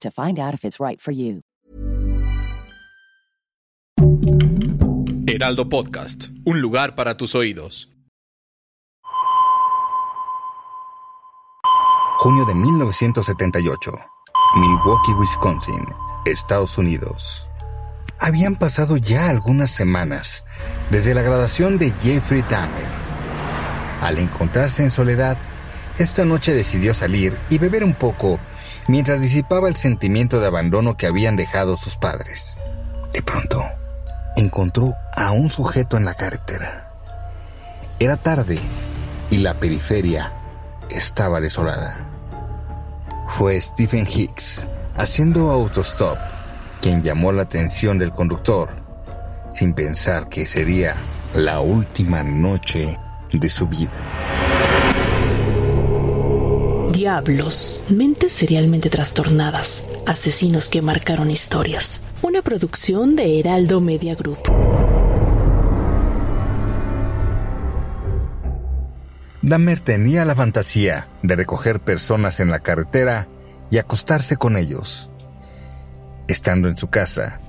to find out if it's right for you. Heraldo Podcast, un lugar para tus oídos. Junio de 1978. Milwaukee, Wisconsin, Estados Unidos. Habían pasado ya algunas semanas desde la graduación de Jeffrey Dahmer. Al encontrarse en soledad, esta noche decidió salir y beber un poco mientras disipaba el sentimiento de abandono que habían dejado sus padres. De pronto, encontró a un sujeto en la carretera. Era tarde y la periferia estaba desolada. Fue Stephen Hicks, haciendo autostop, quien llamó la atención del conductor, sin pensar que sería la última noche de su vida. Diablos, mentes serialmente trastornadas, asesinos que marcaron historias. Una producción de Heraldo Media Group. Dahmer tenía la fantasía de recoger personas en la carretera y acostarse con ellos. Estando en su casa,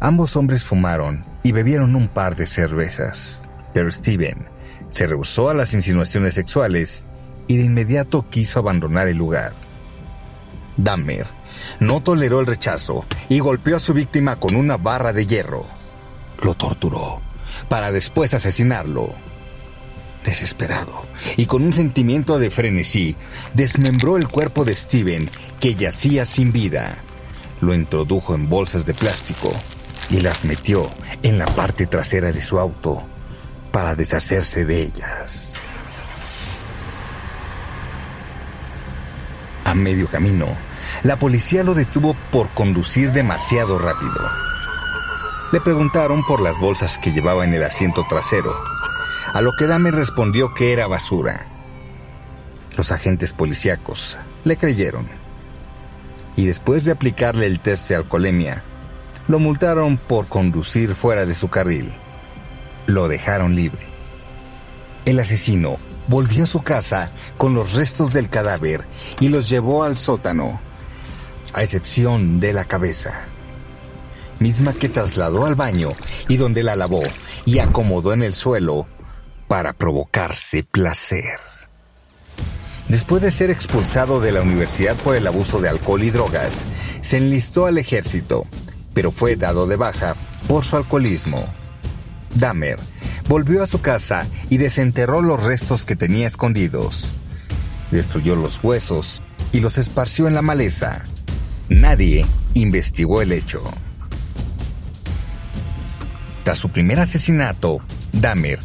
ambos hombres fumaron y bebieron un par de cervezas, pero Steven se rehusó a las insinuaciones sexuales y de inmediato quiso abandonar el lugar. Dahmer no toleró el rechazo y golpeó a su víctima con una barra de hierro. Lo torturó para después asesinarlo. Desesperado y con un sentimiento de frenesí, desmembró el cuerpo de Steven, que yacía sin vida. Lo introdujo en bolsas de plástico y las metió en la parte trasera de su auto para deshacerse de ellas. Medio camino, la policía lo detuvo por conducir demasiado rápido. Le preguntaron por las bolsas que llevaba en el asiento trasero, a lo que Dame respondió que era basura. Los agentes policíacos le creyeron. Y después de aplicarle el test de alcoholemia, lo multaron por conducir fuera de su carril. Lo dejaron libre. El asesino volvió a su casa con los restos del cadáver y los llevó al sótano, a excepción de la cabeza, misma que trasladó al baño y donde la lavó y acomodó en el suelo para provocarse placer. Después de ser expulsado de la universidad por el abuso de alcohol y drogas, se enlistó al ejército, pero fue dado de baja por su alcoholismo. Dahmer volvió a su casa y desenterró los restos que tenía escondidos. Destruyó los huesos y los esparció en la maleza. Nadie investigó el hecho. Tras su primer asesinato, Dahmer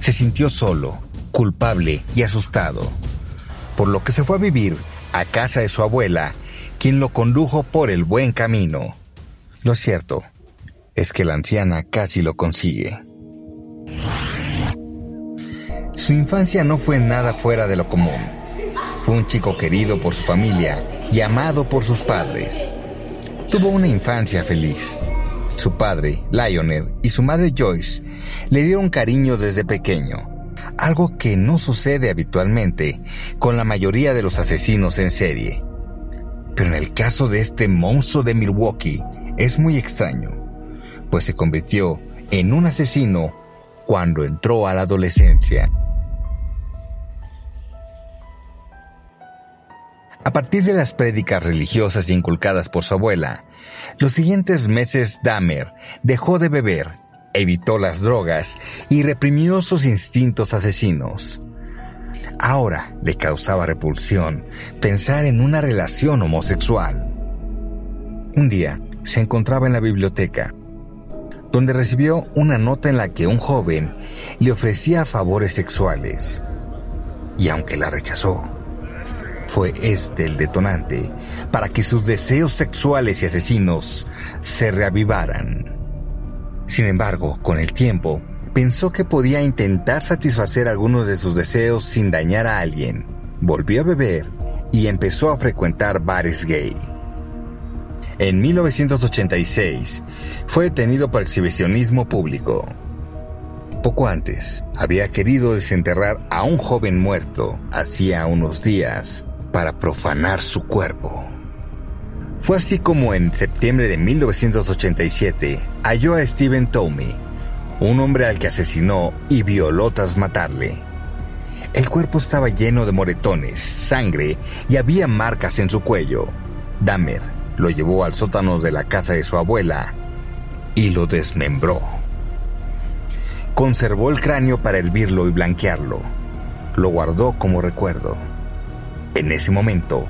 se sintió solo, culpable y asustado, por lo que se fue a vivir a casa de su abuela, quien lo condujo por el buen camino. Lo cierto es que la anciana casi lo consigue. Su infancia no fue nada fuera de lo común. Fue un chico querido por su familia y amado por sus padres. Tuvo una infancia feliz. Su padre, Lionel, y su madre Joyce le dieron cariño desde pequeño, algo que no sucede habitualmente con la mayoría de los asesinos en serie. Pero en el caso de este monstruo de Milwaukee es muy extraño, pues se convirtió en un asesino cuando entró a la adolescencia. A partir de las prédicas religiosas inculcadas por su abuela, los siguientes meses Dahmer dejó de beber, evitó las drogas y reprimió sus instintos asesinos. Ahora le causaba repulsión pensar en una relación homosexual. Un día se encontraba en la biblioteca, donde recibió una nota en la que un joven le ofrecía favores sexuales. Y aunque la rechazó, fue este el detonante para que sus deseos sexuales y asesinos se reavivaran. Sin embargo, con el tiempo, pensó que podía intentar satisfacer algunos de sus deseos sin dañar a alguien. Volvió a beber y empezó a frecuentar bares gay. En 1986 fue detenido por exhibicionismo público. Poco antes, había querido desenterrar a un joven muerto hacía unos días para profanar su cuerpo. Fue así como en septiembre de 1987 halló a Steven Tomey, un hombre al que asesinó y violó tras matarle. El cuerpo estaba lleno de moretones, sangre y había marcas en su cuello. Dahmer lo llevó al sótano de la casa de su abuela y lo desmembró. Conservó el cráneo para hervirlo y blanquearlo. Lo guardó como recuerdo. En ese momento,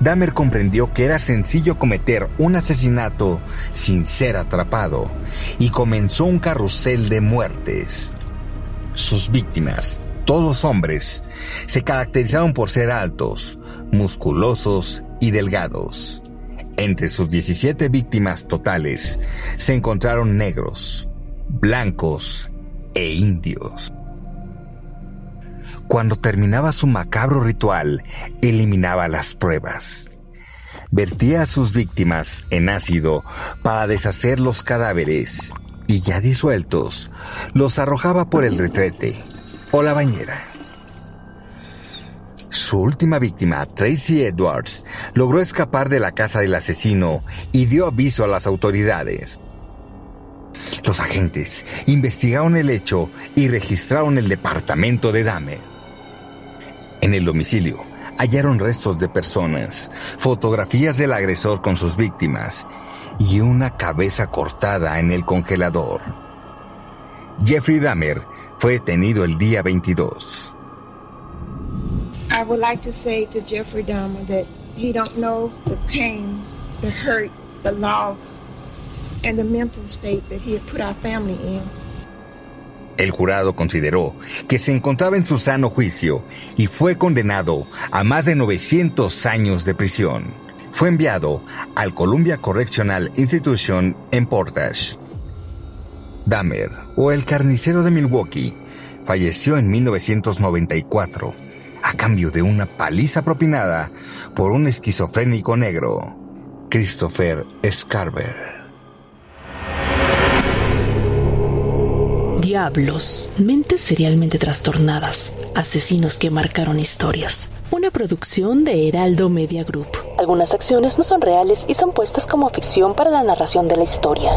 Dahmer comprendió que era sencillo cometer un asesinato sin ser atrapado y comenzó un carrusel de muertes. Sus víctimas, todos hombres, se caracterizaron por ser altos, musculosos y delgados. Entre sus 17 víctimas totales se encontraron negros, blancos e indios. Cuando terminaba su macabro ritual, eliminaba las pruebas. Vertía a sus víctimas en ácido para deshacer los cadáveres y ya disueltos, los arrojaba por el retrete o la bañera. Su última víctima, Tracy Edwards, logró escapar de la casa del asesino y dio aviso a las autoridades. Los agentes investigaron el hecho y registraron el departamento de Dahmer. En el domicilio hallaron restos de personas, fotografías del agresor con sus víctimas y una cabeza cortada en el congelador. Jeffrey Dahmer fue detenido el día 22. I would like to say to Jeffrey Dahmer that he don't know the pain, the hurt, the loss, and the mental state that he had put our family in. El jurado consideró que se encontraba en su sano juicio y fue condenado a más de 900 años de prisión. Fue enviado al Columbia Correctional Institution en Portage. Dahmer, o el carnicero de Milwaukee, falleció en 1994 a cambio de una paliza propinada por un esquizofrénico negro, Christopher Scarver. Diablos, mentes serialmente trastornadas, asesinos que marcaron historias. Una producción de Heraldo Media Group. Algunas acciones no son reales y son puestas como ficción para la narración de la historia.